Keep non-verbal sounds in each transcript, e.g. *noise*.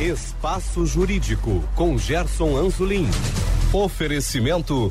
Espaço Jurídico com Gerson Anzolin. Oferecimento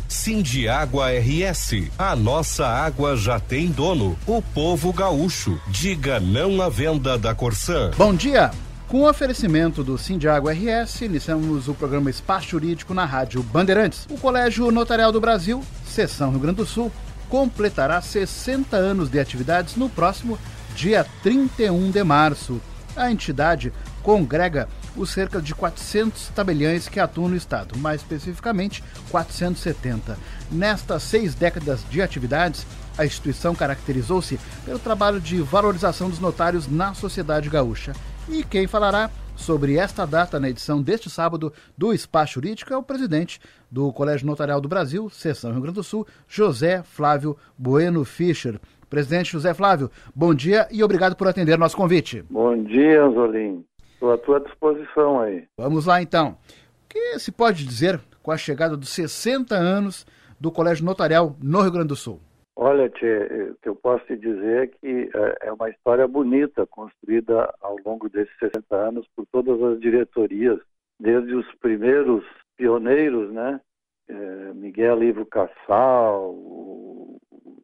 Água RS. A nossa água já tem dono. O povo gaúcho. Diga não à venda da Corsã. Bom dia. Com o oferecimento do Água RS, iniciamos o programa Espaço Jurídico na Rádio Bandeirantes. O Colégio Notarial do Brasil, Seção Rio Grande do Sul, completará 60 anos de atividades no próximo dia 31 de março. A entidade congrega os cerca de 400 tabeliães que atuam no Estado, mais especificamente 470. Nestas seis décadas de atividades, a instituição caracterizou-se pelo trabalho de valorização dos notários na sociedade gaúcha. E quem falará sobre esta data na edição deste sábado do Espaço Jurídico é o presidente do Colégio Notarial do Brasil, Seção Rio Grande do Sul, José Flávio Bueno Fischer. Presidente José Flávio, bom dia e obrigado por atender nosso convite. Bom dia, Anzolim. Estou à tua disposição aí. Vamos lá então. O que se pode dizer com a chegada dos 60 anos do Colégio Notarial no Rio Grande do Sul? Olha, Tchê, o que eu posso te dizer é que é, é uma história bonita, construída ao longo desses 60 anos por todas as diretorias, desde os primeiros pioneiros, né? É, Miguel Ivo Cassal, o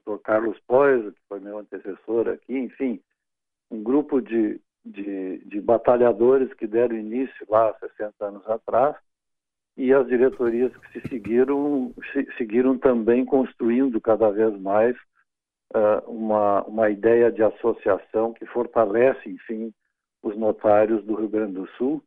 Dr. Carlos Pois, que foi meu antecessor aqui, enfim, um grupo de, de, de batalhadores que deram início lá há 60 anos atrás, e as diretorias que se seguiram, se, seguiram também construindo cada vez mais uh, uma, uma ideia de associação que fortalece, enfim, os notários do Rio Grande do Sul.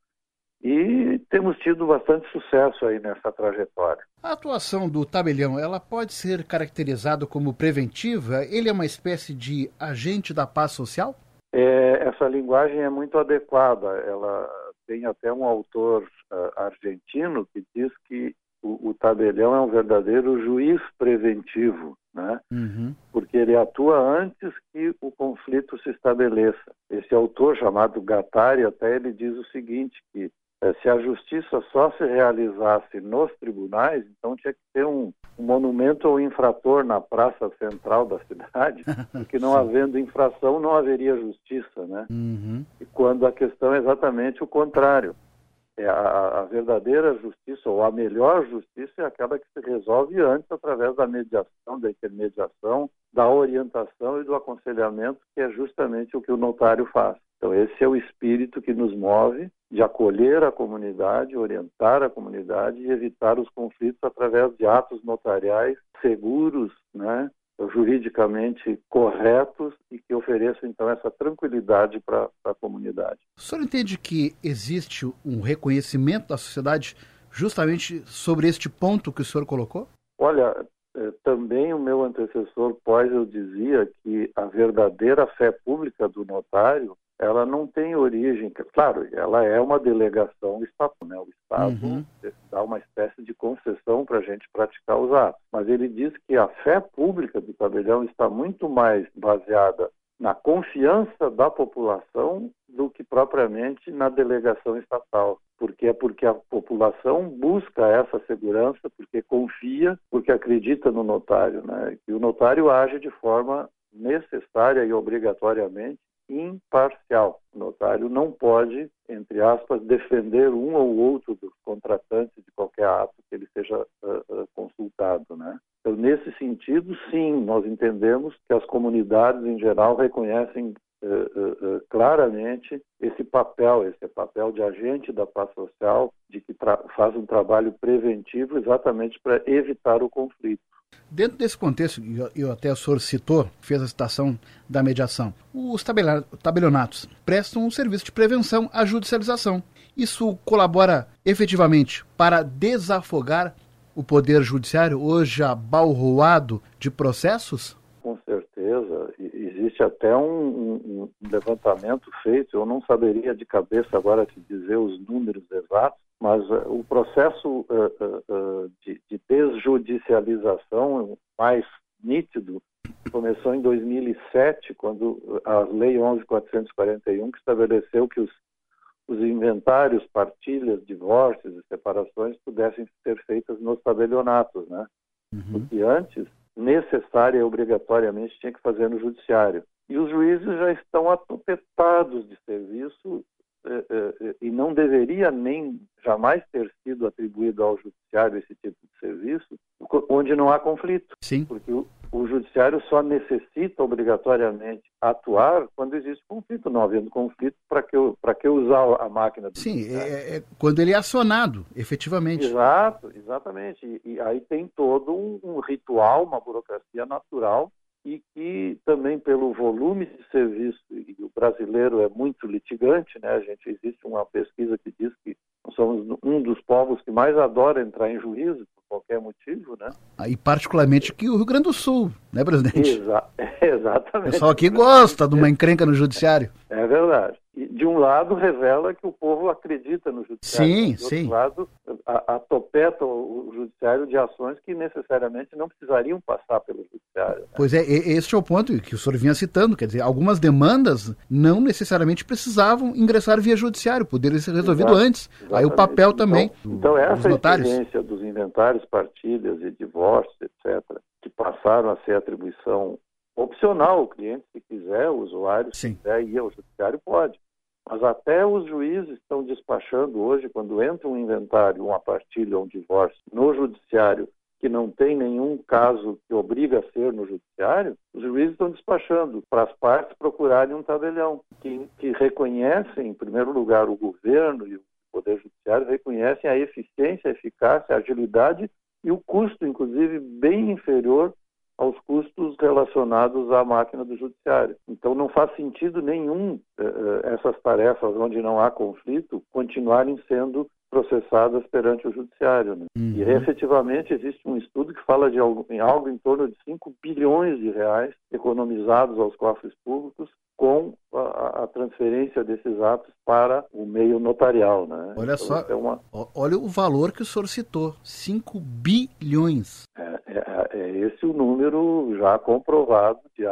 E temos tido bastante sucesso aí nessa trajetória. A atuação do tabelião, ela pode ser caracterizada como preventiva? Ele é uma espécie de agente da paz social? É, essa linguagem é muito adequada. Ela tem até um autor uh, argentino que diz que o, o, tabelião é um verdadeiro juiz preventivo, né? Uhum. Porque ele atua antes que o conflito se estabeleça. Esse autor chamado Gattari até ele diz o seguinte que se a justiça só se realizasse nos tribunais, então tinha que ter um, um monumento ao infrator na praça central da cidade, *laughs* porque não havendo infração não haveria justiça, né? Uhum. E quando a questão é exatamente o contrário. É a, a, verdadeira justiça, ou a melhor justiça, é aquela que se resolve antes através da mediação, da intermediação, da orientação e do aconselhamento, que é justamente o que o notário faz. Então, esse é o espírito que nos move de acolher a comunidade, orientar a comunidade e evitar os conflitos através de atos notariais seguros, né, juridicamente corretos e que ofereçam então essa tranquilidade para a comunidade. O senhor entende que existe um reconhecimento da sociedade justamente sobre este ponto que o senhor colocou? Olha, eh, também o meu antecessor Poisel dizia que a verdadeira fé pública do notário ela não tem origem, claro, ela é uma delegação estatal, né? O Estado uhum. dá uma espécie de concessão para a gente praticar os atos. Mas ele diz que a fé pública do tabelião está muito mais baseada na confiança da população do que propriamente na delegação estatal. Porque é porque a população busca essa segurança, porque confia, porque acredita no notário, né? E o notário age de forma necessária e obrigatoriamente imparcial. O notário não pode, entre aspas, defender um ou outro dos contratantes de qualquer ato que ele seja uh, uh, consultado, né? Então, nesse sentido, sim, nós entendemos que as comunidades em geral reconhecem uh, claramente esse papel, esse papel de agente da paz social, de que faz um trabalho preventivo exatamente para evitar o conflito. Dentro desse contexto, e até o senhor citou, fez a citação da mediação, os tabelionatos prestam um serviço de prevenção à judicialização. Isso colabora efetivamente para desafogar o poder judiciário, hoje abalroado de processos? Com certeza. Existe até um, um, levantamento feito, eu não saberia de cabeça agora te dizer os números exatos, mas uh, o processo uh, uh, de, de, desjudicialização mais nítido começou em 2007, quando a Lei 11.441, que estabeleceu que os, os inventários, partilhas, divórcios e separações pudessem ser feitas nos tabelionatos, né? Uhum. Porque antes, necessária e obrigatoriamente, tinha que fazer no judiciário. E os juízes já estão atupetados de serviço e não deveria nem jamais ter sido atribuído ao judiciário esse tipo de serviço, onde não há conflito. Sim. Porque o, o judiciário só necessita obrigatoriamente atuar quando existe conflito. Não havendo conflito, para que, que usar a máquina do Sim, é, é, quando ele é acionado, efetivamente. Exato, exatamente. E, e aí tem todo um, um ritual, uma burocracia natural e que também pelo volume de serviço, e o brasileiro é muito litigante, né? A gente existe uma pesquisa que diz que somos um dos povos que mais adora entrar em juízo por qualquer motivo, né? E particularmente que o Rio Grande do Sul, né, presidente? Exa *laughs* exatamente. O pessoal aqui gosta de uma encrenca no judiciário. É verdade de um lado revela que o povo acredita no judiciário, sim, de sim. outro lado atopeta o, judiciário de ações que necessariamente não precisariam passar pelo judiciário. Né? Pois é, este é o ponto que o senhor vinha citando, quer dizer, algumas demandas não necessariamente precisavam ingressar via judiciário, poderiam ser resolvido Exato, antes. Exatamente. Aí o papel também então, então essa experiência dos inventários, partilhas e divórcios, etc., que passaram a ser atribuição opcional, o cliente, se quiser, o usuário, se quiser ir ao judiciário, pode. Mas até os juízes estão despachando hoje, quando entra um inventário, uma partilha ou um divórcio no judiciário, que não tem nenhum caso que obriga a ser no judiciário, os juízes estão despachando para as partes procurarem um tabelião que, que reconhecem, em primeiro lugar, o governo e o Poder Judiciário reconhecem a eficiência, a eficácia, a agilidade e o custo, inclusive, bem inferior aos custos relacionados à máquina do judiciário. Então não faz sentido nenhum eh, eh, essas tarefas onde não há conflito continuarem sendo processadas perante o judiciário. Né? Uhum. E efetivamente existe um estudo que fala de algo em, algo em torno de 5 bilhões de reais economizados aos cofres públicos com a, a, transferência desses atos para o meio notarial. Né? Olha então, só, é uma... olha o valor que o senhor citou, 5 bilhões. É, é, é, esse o número já comprovado de,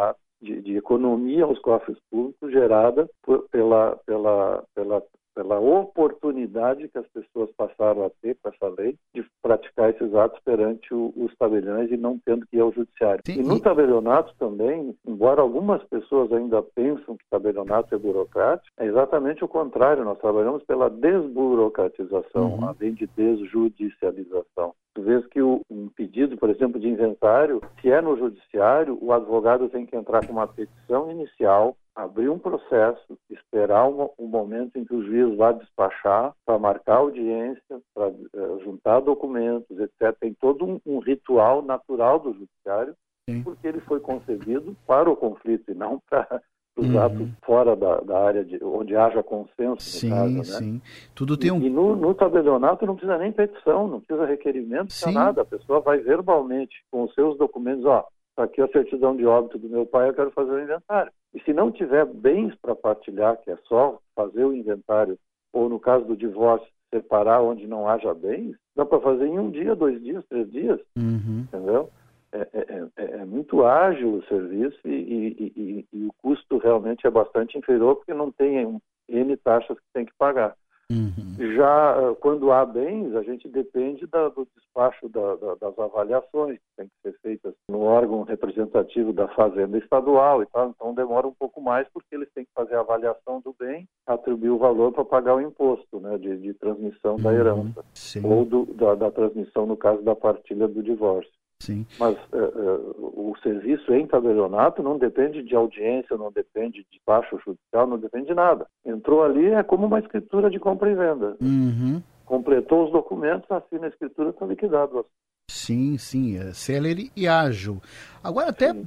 de, de economia aos cofres públicos gerada por, pela, pela, pela pela oportunidade que as pessoas passaram a ter com essa lei de praticar esses atos perante o, os tabeliões e não tendo que ir ao judiciário. Sim. E no tabelionato também, embora algumas pessoas ainda pensam que tabelionato é burocrático, é exatamente o contrário. Nós trabalhamos pela desburocratização, uhum. além de desjudicialização. Tu vês que o, um pedido, por exemplo, de inventário, se é no judiciário, o advogado tem que entrar com uma petição inicial abrir um processo, esperar um, um, momento em que o juiz vá despachar para marcar audiência, para uh, juntar documentos, etc. Tem todo um, um ritual natural do judiciário, Sim. porque ele foi concebido para o conflito e não *laughs* para os uhum. atos fora da, da, área de, onde haja consenso. Sim, caso, né? sim. Tudo tem um... E, e no, no, tabelionato não precisa nem petição, não precisa requerimento, não precisa nada. A pessoa vai verbalmente com os seus documentos, ó, Tá aqui a certidão de óbito do meu pai, eu quero fazer o inventário. E se não tiver bens para partilhar, que é só fazer o inventário, ou no caso do divórcio, separar onde não haja bens, dá para fazer em um dia, dois dias, três dias, uhum. entendeu? É, é, é, é, muito ágil o serviço e, e, e, e, o custo realmente é bastante inferior porque não tem N taxas que tem que pagar. Uhum. Já ah, quando há bens, a gente depende da, do despacho da, da, das avaliações que tem que ser feitas no órgão representativo da Fazenda Estadual e tal, então demora um pouco mais porque eles têm que fazer a avaliação do bem, atribuir o valor para pagar o imposto né, de, de transmissão da uhum. herança Sim. ou do, da, da transmissão no caso da partilha do divórcio. Sim. Mas uh, uh, o serviço em tabelionato não depende de audiência, não depende de baixo judicial, não depende de nada. Entrou ali, é como uma escritura de compra e venda. Uhum. Completou os documentos, assina a escritura, está liquidado. Sim, sim, é célere e ágil. Agora até sim.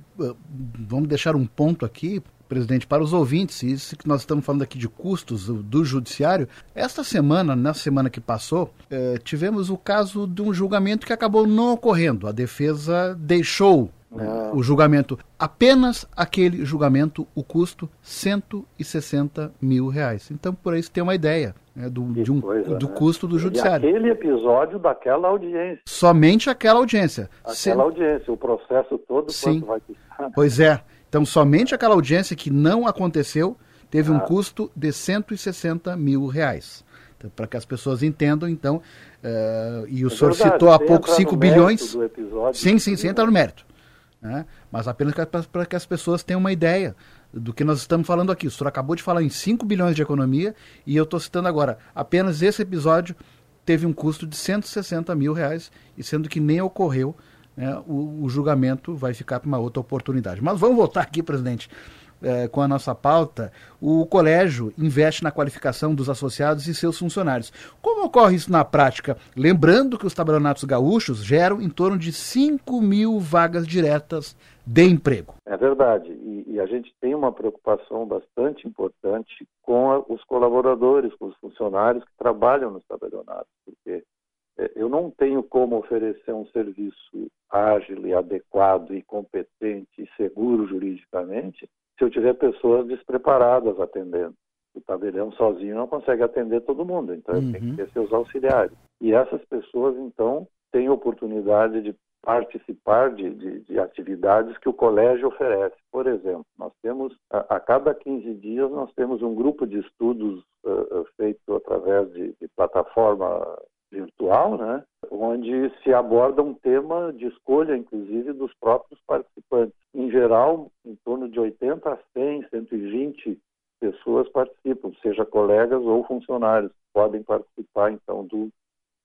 vamos deixar um ponto aqui presidente, para os ouvintes, isso que nós estamos falando aqui de custos do judiciário, esta semana, na semana que passou, eh, tivemos o caso de um julgamento que acabou não ocorrendo. A defesa deixou né, o julgamento. Apenas aquele julgamento, o custo 160 mil reais. Então, por aí você tem uma ideia né, do, de um, coisa, do né? custo do judiciário. E aquele episódio daquela audiência. Somente aquela audiência. Aquela Se... audiência, o processo todo, Sim. vai custar? Pois é. Então, somente aquela audiência que não aconteceu teve ah. um custo de 160 mil reais. Então, para que as pessoas entendam, então, uh, e o é senhor verdade, citou há pouco 5 bilhões. Sim, sim, sem entrar no mérito. Né? Mas apenas para que as pessoas tenham uma ideia do que nós estamos falando aqui. O senhor acabou de falar em 5 bilhões de economia e eu estou citando agora, apenas esse episódio teve um custo de 160 mil reais, e sendo que nem ocorreu, né, o, o julgamento vai ficar para uma outra oportunidade. Mas vamos voltar aqui, presidente, é, com a nossa pauta, o colégio investe na qualificação dos associados e seus funcionários. Como ocorre isso na prática? Lembrando que os tabelionatos gaúchos geram em torno de 5 mil vagas diretas de emprego. É verdade. E, e a gente tem uma preocupação bastante importante com a, os colaboradores, com os funcionários que trabalham nos tabelionatos, porque é, eu não tenho como oferecer um serviço ágil adequado e competente e seguro juridicamente se eu tiver pessoas despreparadas atendendo. O tabelião sozinho não consegue atender todo mundo, então uhum. tem que ter seus auxiliares. E essas pessoas, então, têm oportunidade de participar de, de, de, atividades que o colégio oferece. Por exemplo, nós temos, a, a cada 15 dias, nós temos um grupo de estudos uh, feito através de, de, plataforma virtual, né, onde se aborda um tema de escolha, inclusive, dos próprios participantes. Em geral, em torno de 80 a 100, 120 pessoas participam, seja colegas ou funcionários, podem participar, então, do,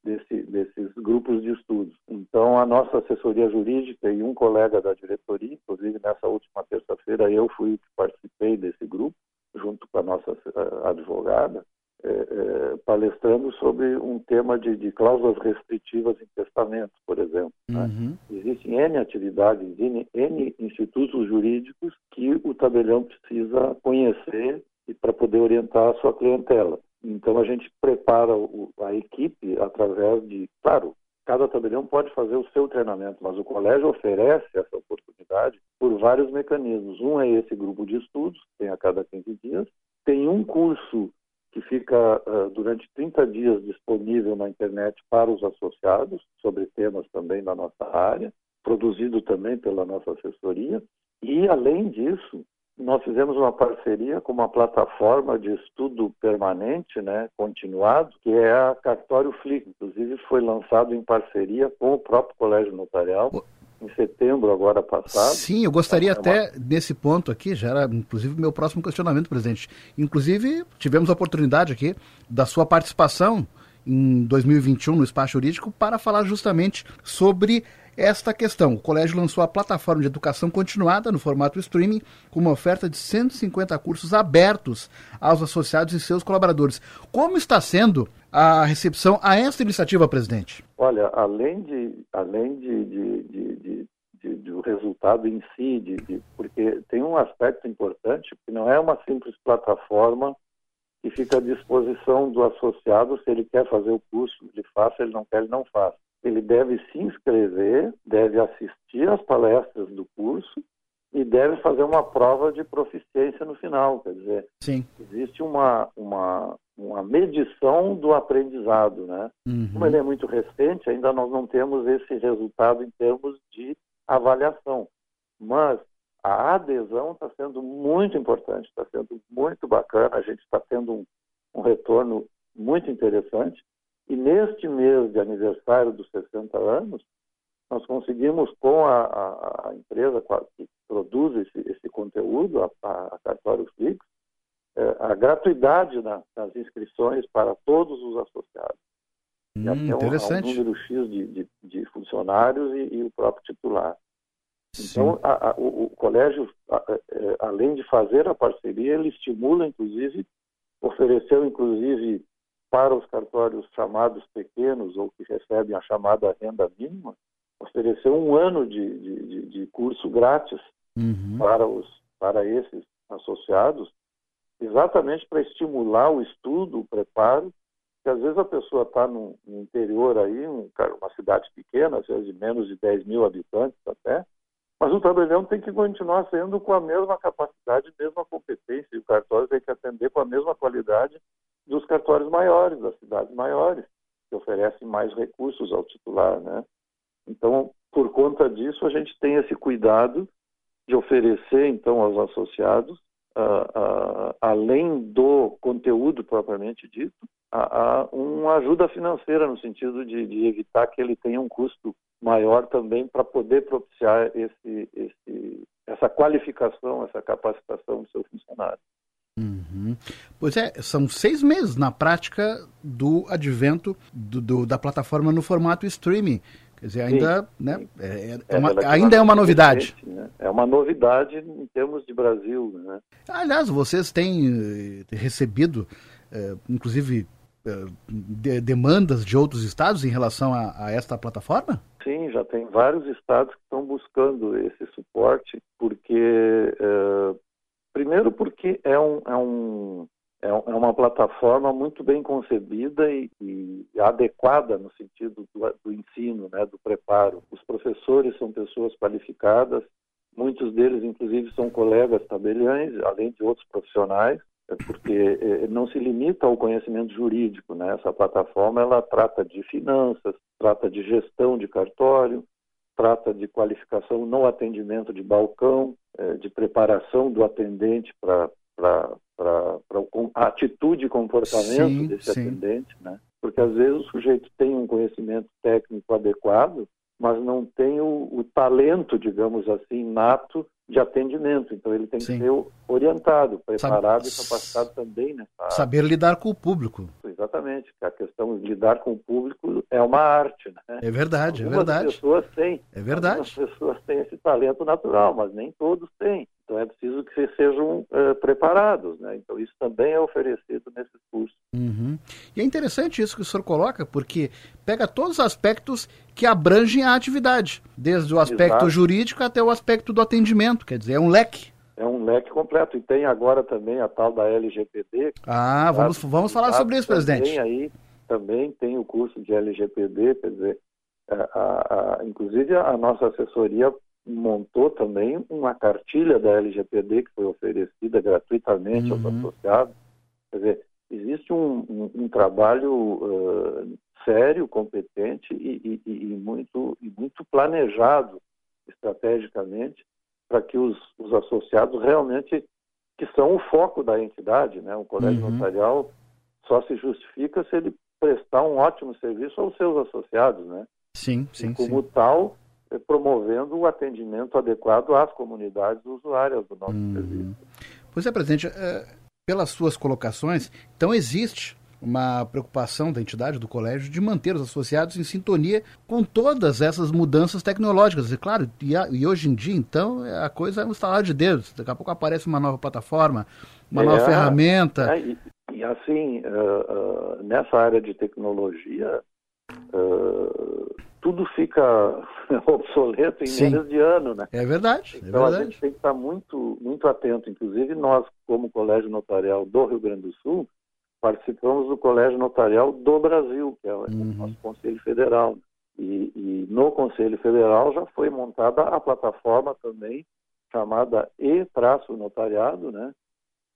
desse, desses grupos de estudos. Então, a nossa assessoria jurídica e um colega da diretoria, inclusive nessa última terça-feira eu fui participei desse grupo, junto com a nossa advogada, é, é, palestrando sobre um tema de, de, cláusulas restritivas em testamentos, por exemplo. Né? Uhum. Né? Existem N atividades, N, N institutos jurídicos que o tabelião precisa conhecer e para poder orientar a sua clientela. Então a gente prepara o, a equipe através de, claro, cada tabelião pode fazer o seu treinamento, mas o colégio oferece essa oportunidade por vários mecanismos. Um é esse grupo de estudos, tem a cada 15 dias. Tem um curso que fica uh, durante 30 dias disponível na internet para os associados, sobre temas também da nossa área, produzido também pela nossa assessoria. E, além disso, nós fizemos uma parceria com uma plataforma de estudo permanente, né, continuado, que é a Cartório Flick. Inclusive foi lançado em parceria com o próprio Colégio Notarial. Em setembro, agora passado. Sim, eu gostaria é uma... até, nesse ponto aqui, já era inclusive meu próximo questionamento, presidente. Inclusive, tivemos a oportunidade aqui da sua participação em 2021 no Espaço Jurídico para falar justamente sobre esta questão. O colégio lançou a plataforma de educação continuada no formato streaming, com uma oferta de 150 cursos abertos aos associados e seus colaboradores. Como está sendo a recepção a esta iniciativa, presidente? Olha, além de, além de, de, de, de do resultado em si, de, porque tem um aspecto importante que não é uma simples plataforma que fica à disposição do associado se ele quer fazer o curso, ele faça, ele não quer, ele não faz ele deve se inscrever, deve assistir às palestras do curso e deve fazer uma prova de proficiência no final. Quer dizer, Sim. existe uma, uma, uma medição do aprendizado. Né? Uhum. Como ele é muito recente, ainda nós não temos esse resultado em termos de avaliação. Mas a adesão está sendo muito importante, está sendo muito bacana, a gente está tendo um, um retorno muito interessante. E neste mês de aniversário dos 60 anos, nós conseguimos, com a, a, a empresa que produz esse, esse conteúdo, a, a Cartório Flix, é, a gratuidade na, nas inscrições para todos os associados. Hum, interessante. Um, um número X de, de, de funcionários e, e, o próprio titular. Então, o, o, colégio, é, além de fazer a parceria, ele estimula, inclusive, ofereceu, inclusive, para os cartórios chamados pequenos ou que recebem a chamada renda mínima, ofereceu um ano de, de, de curso grátis uhum. para, os, para esses associados, exatamente para estimular o estudo, o preparo, que às vezes a pessoa está no, no, interior aí, um, uma cidade pequena, às vezes de menos de 10 mil habitantes até, mas o tabelião tem que continuar sendo com a mesma capacidade, mesma competência, e o cartório tem que atender com a mesma qualidade dos cartórios maiores, das cidades maiores, que oferecem mais recursos ao titular, né? Então, por conta disso, a gente tem esse cuidado de oferecer, então, aos associados, além do conteúdo propriamente dito, uh, uma ajuda financeira no sentido de, de, evitar que ele tenha um custo maior também para poder propiciar esse, esse, essa qualificação, essa capacitação do seu funcionário. Uhum. Pois é, são seis meses na prática do advento do, do, da plataforma no formato streaming. Quer dizer, ainda, sim, né, sim. É, é, é uma, ainda é uma novidade. Né? É uma novidade em termos de Brasil. Né? Aliás, vocês têm eh, recebido, eh, inclusive, eh, de, demandas de outros estados em relação a, a, esta plataforma? Sim, já tem vários estados que estão buscando esse suporte, porque, primeiro, porque é um, é um é, é uma plataforma muito bem concebida e, e adequada no sentido do, do, ensino, né, do preparo. Os professores são pessoas qualificadas, muitos deles, inclusive, são colegas tabeliães, além de outros profissionais, é porque é, não se limita ao conhecimento jurídico. Né? Essa plataforma ela trata de finanças, trata de gestão de cartório, trata de qualificação no atendimento de balcão, é, de preparação do atendente para para a atitude e comportamento sim, desse sim. atendente, né? Porque às vezes o sujeito tem um conhecimento técnico adequado, mas não tem o, o talento, digamos assim, nato de atendimento. Então ele tem sim. que ser orientado, preparado Sabe... e capacitado também nessa área. Saber lidar com o público. Exatamente, a questão de lidar com o público é uma arte, né? É verdade, Algumas é verdade. pessoas têm. É verdade. Algumas pessoas têm esse talento natural, mas nem todos têm. Então é preciso que vocês sejam uh, preparados, né? Então isso também é oferecido nesses cursos. Uhum. E é interessante isso que o senhor coloca, porque pega todos os aspectos que abrangem a atividade, desde o aspecto Exato. jurídico até o aspecto do atendimento, quer dizer, é um leque. É um leque completo. E tem agora também a tal da LGPD. Ah, vamos, vamos falar sobre isso, presidente. Tem aí, também tem o curso de LGPD, quer dizer, a, a, a, inclusive a nossa assessoria montou também uma cartilha da LGPD que foi oferecida gratuitamente uhum. aos associados. Quer dizer, existe um, um, um trabalho uh, sério, competente e, e, e, muito, e muito planejado estrategicamente para que os, os, associados realmente, que são o foco da entidade, né? o colégio uhum. notarial só se justifica se ele prestar um ótimo serviço aos seus associados, né? Sim, sim, e como sim. tal, promovendo o atendimento adequado às comunidades usuárias do nosso hum. serviço. Pois é, presidente, é, pelas suas colocações, então existe uma preocupação da entidade, do colégio, de manter os associados em sintonia com todas essas mudanças tecnológicas. E claro, e, a, e hoje em dia, então, a coisa é um estalar de dedos. Daqui a pouco aparece uma nova plataforma, uma é, nova ferramenta. É, e, e, assim, uh, uh, nessa área de tecnologia, uh, tudo fica *laughs* obsoleto em Sim. menos de ano, né? É verdade. É então verdade. a gente tem que estar muito, muito atento. Inclusive nós, como Colégio Notarial do Rio Grande do Sul, participamos do Colégio Notarial do Brasil, que é o uhum. nosso Conselho Federal. E, e, no Conselho Federal já foi montada a plataforma também chamada E-Notariado, né?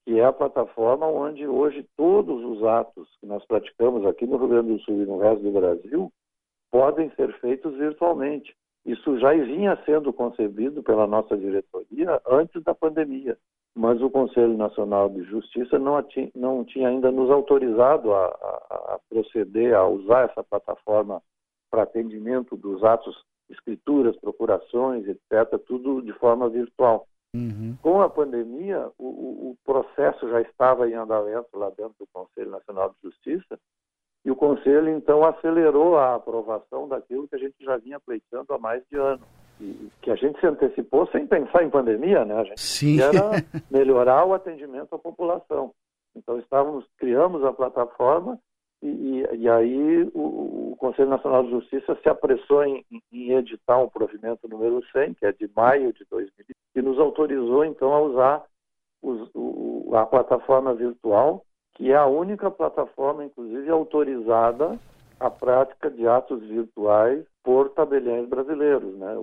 que é a plataforma onde hoje todos os atos que nós praticamos aqui no Rio Grande do Sul e no resto do Brasil podem ser feitos virtualmente. Isso já vinha sendo concebido pela nossa diretoria antes da pandemia, mas o Conselho Nacional de Justiça não, tinha, não tinha ainda nos autorizado a, a, a proceder a usar essa plataforma para atendimento dos atos, escrituras, procurações, etc., tudo de forma virtual. Uhum. Com a pandemia, o, o, processo já estava em andamento lá dentro do Conselho Nacional de Justiça e o Conselho, então, acelerou a aprovação daquilo que a gente já vinha pleiteando há mais de ano. E que a gente se antecipou sem pensar em pandemia, né? A gente Sim. era *laughs* melhorar o atendimento à população. Então, estávamos, criamos a plataforma e, e, e aí o, o, Conselho Nacional de Justiça se apressou em, em editar o provimento número 100, que é de maio de 2000, e nos autorizou, então, a usar os, o, a plataforma virtual que é a única plataforma, inclusive, autorizada a prática de atos virtuais por tabeliães brasileiros. Né?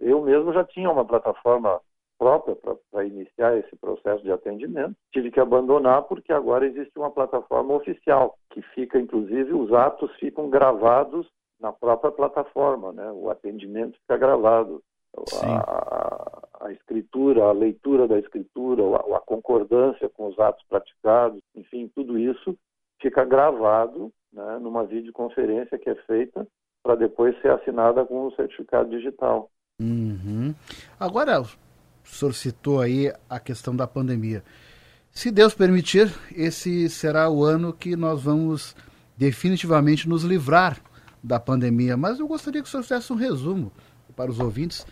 Eu mesmo já tinha uma plataforma própria para iniciar esse processo de atendimento. Tive que abandonar porque agora existe uma plataforma oficial que fica, inclusive, os atos ficam gravados na própria plataforma, né? O atendimento fica gravado. A, a, escritura, a leitura da escritura, a, concordância com os atos praticados, enfim, tudo isso fica gravado né, numa videoconferência que é feita para depois ser assinada com o certificado digital. Uhum. Agora, O senhor citou aí a questão da pandemia. Se Deus permitir, esse será o ano que nós vamos definitivamente nos livrar da pandemia. Mas eu gostaria que o senhor fizesse um resumo para os ouvintes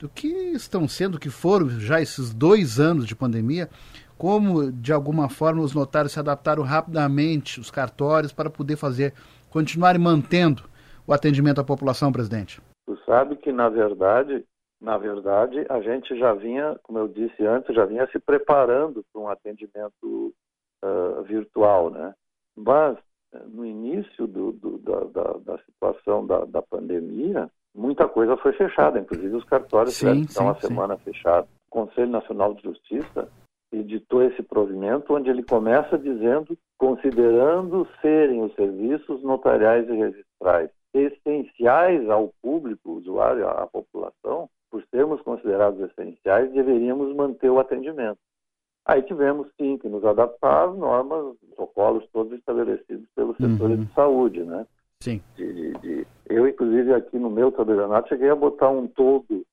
do que estão sendo, que foram já esses dois anos de pandemia, como de alguma forma os notários se adaptaram rapidamente, os cartórios, para poder fazer, continuarem mantendo o atendimento à população, presidente. Tu sabe que, na verdade, na verdade, a gente já vinha, como eu disse antes, já vinha se preparando para um atendimento uh, virtual, né? Mas no início do, do, da, da, da, situação da, da, pandemia, muita coisa foi fechada, inclusive os cartórios sim, tiveram uma semana fechada. O Conselho Nacional de Justiça editou esse provimento onde ele começa dizendo, considerando serem os serviços notariais e registrais essenciais ao público, usuário, à população, por sermos considerados essenciais, deveríamos manter o atendimento. Aí tivemos, sim, que nos adaptar às normas, protocolos todos estabelecidos pelos uhum. setores de saúde, né? Sim. De, de, de... Eu, inclusive, aqui no meu tabelionato, cheguei a botar um todo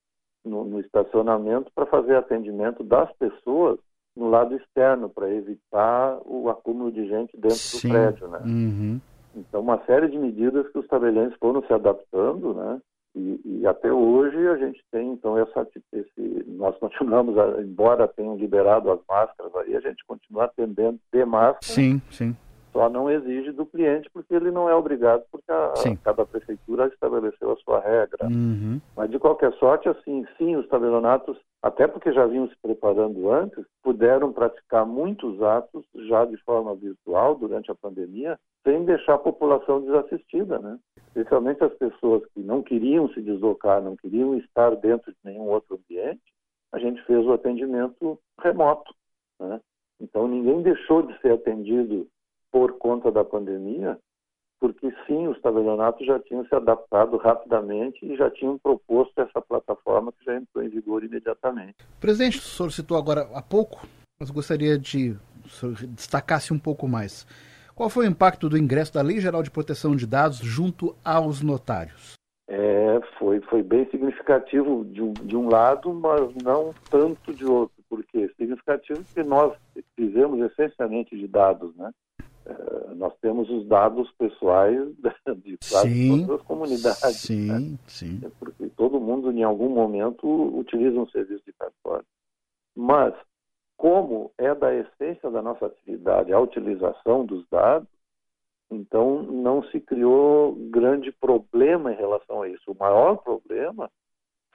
no, no estacionamento para fazer atendimento das pessoas no lado externo, para evitar o acúmulo de gente dentro sim. do prédio, né? Uhum. Então, uma série de medidas que os tabeliões foram se adaptando, né? E, e, até hoje a gente tem, então, essa, esse, nós continuamos, embora tenham liberado as máscaras aí, a gente continua atendendo de máscara. Sim, sim só não exige do cliente porque ele não é obrigado, porque a, cada prefeitura estabeleceu a sua regra. Uhum. Mas de qualquer sorte, assim, sim, os tabelionatos, até porque já vinham se preparando antes, puderam praticar muitos atos já de forma virtual durante a pandemia, sem deixar a população desassistida, né? Especialmente as pessoas que não queriam se deslocar, não queriam estar dentro de nenhum outro ambiente, a gente fez o atendimento remoto, né? Então ninguém deixou de ser atendido por conta da pandemia, porque sim, os tabelionatos já tinham se adaptado rapidamente e já tinham proposto essa plataforma que já entrou em vigor imediatamente. Presidente, o senhor citou agora há pouco, mas gostaria de destacasse um pouco mais. Qual foi o impacto do ingresso da Lei Geral de Proteção de Dados junto aos notários? É, foi, foi bem significativo de um, de um lado, mas não tanto de outro. Por quê? Significativo porque nós fizemos essencialmente de dados, né? Eh, nós temos os dados pessoais *laughs* de sim, todas as comunidades. Sim, né? sim. É porque todo mundo, em algum momento, utiliza um serviço de cartório. Mas, como é da essência da nossa atividade a utilização dos dados, então não se criou grande problema em relação a isso. O maior problema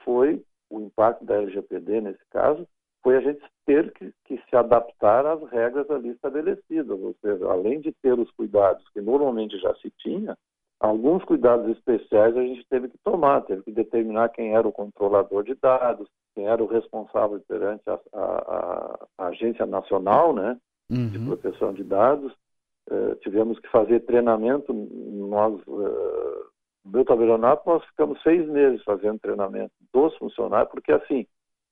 foi o impacto da LGPD, nesse caso, foi a gente ter que, que, se adaptar às regras ali estabelecidas, ou seja, além de ter os cuidados que normalmente já se tinha, alguns cuidados especiais a gente teve que tomar, teve que determinar quem era o controlador de dados, quem era o responsável perante a, a, a agência nacional, né, uhum. de proteção de dados. Uh, tivemos que fazer treinamento, nós uh, meu tabelionato nós ficamos seis meses fazendo treinamento dos funcionários, porque assim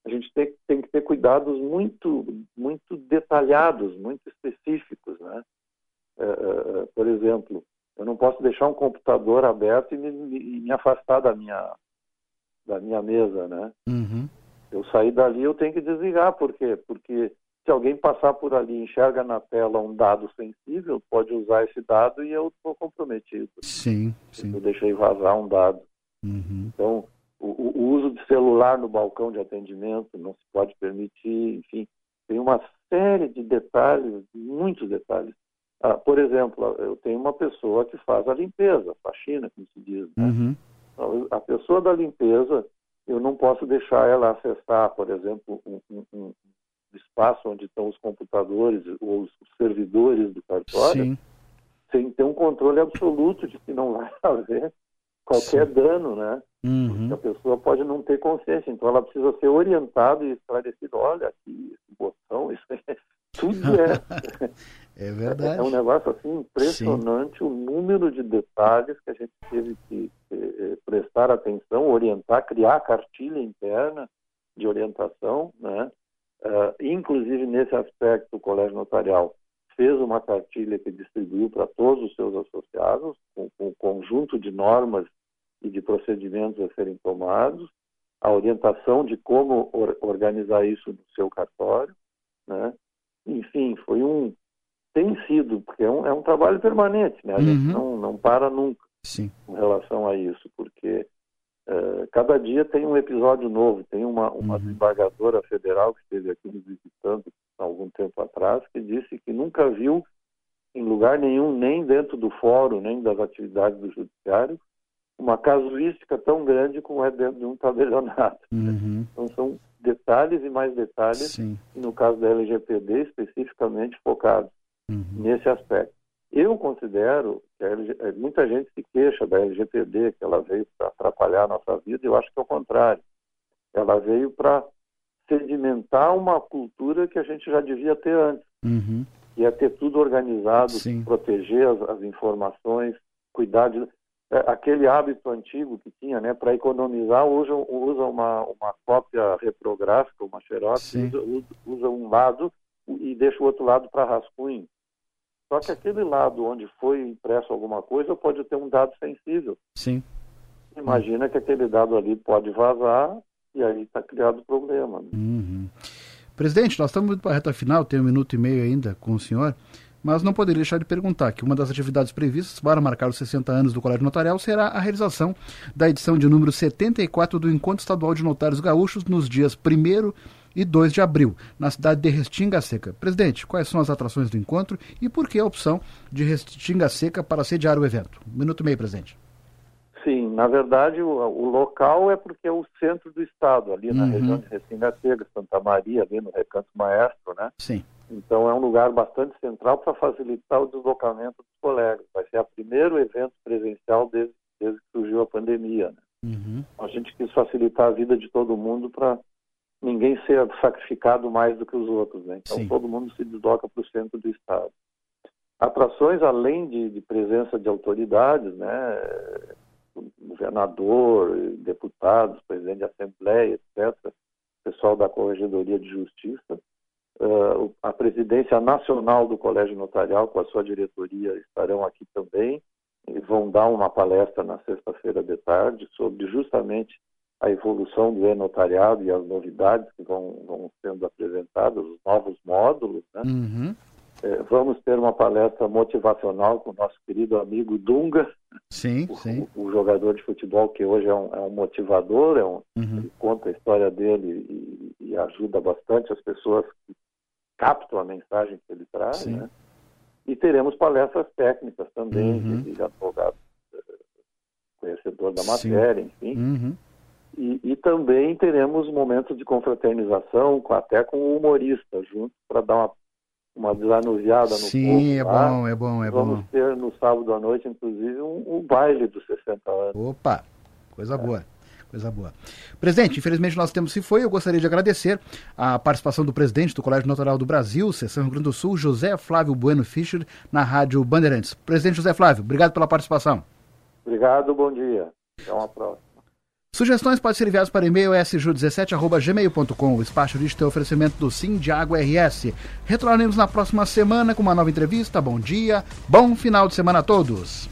a gente tem, tem, que ter cuidados muito, muito detalhados, muito específicos, né? É, é, é, por exemplo, eu não posso deixar um computador aberto e me, me, me afastar da minha, da minha mesa, né? Uhum. Eu sair dali, eu tenho que desligar, por quê? Porque se alguém passar por ali e enxerga na tela um dado sensível, pode usar esse dado e eu estou comprometido. Sim, sim. Eu deixei vazar um dado. Uhum. Então, o, o, uso de celular no balcão de atendimento não se pode permitir, enfim, tem uma série de detalhes, muitos detalhes. Ah, por exemplo, eu tenho uma pessoa que faz a limpeza, faxina, como se diz. Né? Uhum. Então, a pessoa da limpeza, eu não posso deixar ela acessar, por exemplo, um, um, um espaço onde estão os computadores ou os servidores do cartório, Sim. sem ter um controle absoluto de que não vai *laughs* haver qualquer Sim. dano, né? Uhum. A pessoa pode não ter consciência, então ela precisa ser orientada e esclarecida. Olha aqui, esse botão, isso é, *laughs* tudo é. *laughs* é verdade. É um negócio assim impressionante Sim. o número de detalhes que a gente teve que eh, prestar atenção, orientar, criar cartilha interna de orientação, né? Uh, inclusive nesse aspecto o Colégio Notarial fez uma cartilha que distribuiu para todos os seus associados, com, com um conjunto de normas e de procedimentos a serem tomados. a orientação de como or, organizar isso no seu cartório, né? Enfim, foi um tem sido, porque é um, é um trabalho permanente, né? A uhum. gente não, não para nunca Sim. com relação a isso, porque uh, cada dia tem um episódio novo. Tem uma, uma uhum. desembargadora federal que esteve aqui nos visitando há algum tempo atrás, que disse que nunca viu em lugar nenhum, nem dentro do fórum, nem das atividades do judiciário, uma casuística tão grande como é dentro de um tabelionato. Uhum. Então são detalhes e mais detalhes, Sim. e no caso da LGPD especificamente focados uhum. nesse aspecto. Eu considero que LG... Eh, muita gente se queixa da LGPD, que ela veio para atrapalhar a nossa vida, eu acho que é o contrário. Ela veio para sedimentar uma cultura que a gente já devia ter antes, uhum. é ter tudo organizado, Sim. proteger as, as, informações, cuidar de... É, aquele hábito antigo que tinha, né, para economizar, usa, usa uma, uma cópia reprográfica, uma xerox, usa, usa um lado e deixa o outro lado para rascunho. Só que aquele lado onde foi impresso alguma coisa pode ter um dado sensível. Sim. Imagina que aquele dado ali pode vazar e aí está criado o problema. Né? Uhum. Presidente, nós estamos indo para a reta final, tem um minuto e meio ainda com o senhor, mas não poderia deixar de perguntar que uma das atividades previstas para marcar os 60 anos do Colégio Notarial será a realização da edição de número 74 do Encontro Estadual de Notários Gaúchos nos dias 1 e 2 de abril, na cidade de Restinga Seca. Presidente, quais são as atrações do encontro e por que a opção de Restinga Seca para sediar o evento? Um minuto e meio, presidente. Sim, na verdade o, o local é porque é o centro do estado, ali na uhum. região de Restinga Seca, Santa Maria, ali no Recanto Maestro, né? Sim. Então é um lugar bastante central para facilitar o deslocamento dos colegas. Vai ser o primeiro evento presencial desde, desde que surgiu a pandemia. Né? Uhum. A gente quis facilitar a vida de todo mundo para ninguém ser sacrificado mais do que os outros. Né? Então Sim. todo mundo se desloca para o centro do estado. Atrações além de, de presença de autoridades, né? governador, deputados, presidente de assembleia, etc., pessoal da Corregedoria de Justiça, uh, a presidência nacional do Colégio Notarial, com a sua diretoria, estarão aqui também e vão dar uma palestra na sexta-feira de tarde sobre justamente a evolução do e-notariado e as novidades que vão, vão sendo apresentadas, os novos módulos. Né? Uhum. É, vamos ter uma palestra motivacional com o nosso querido amigo Dunga, sim, o, sim. O, o, jogador de futebol que hoje é um, é um motivador, é um, uhum. ele conta a história dele e, e, ajuda bastante as pessoas que captam a mensagem que ele traz. Né? E teremos palestras técnicas também, uhum. de, de advogado eh, conhecedor da matéria, sim. enfim. Uhum. E, e, também teremos momentos de confraternização, com, até com o humorista junto, para dar uma, uma desanuviada no Sim, povo. é lá. bom, é bom, é Vamos bom. ter no sábado à noite, inclusive, um, um baile dos 60 anos. Opa, coisa é. boa. Coisa boa. Presidente, infelizmente nosso tempo se foi. Eu gostaria de agradecer a participação do presidente do Colégio Notarial do Brasil, Seção Rio Grande do Sul, José Flávio Bueno Fischer, na Rádio Bandeirantes. Presidente José Flávio, obrigado pela participação. Obrigado, bom dia. Até uma próxima. Sugestões podem ser enviadas para e-mail sju17.gmail.com. O Espaço Jurídico tem oferecimento do Sim de Água RS. Retornaremos na próxima semana com uma nova entrevista. Bom dia, bom final de semana a todos.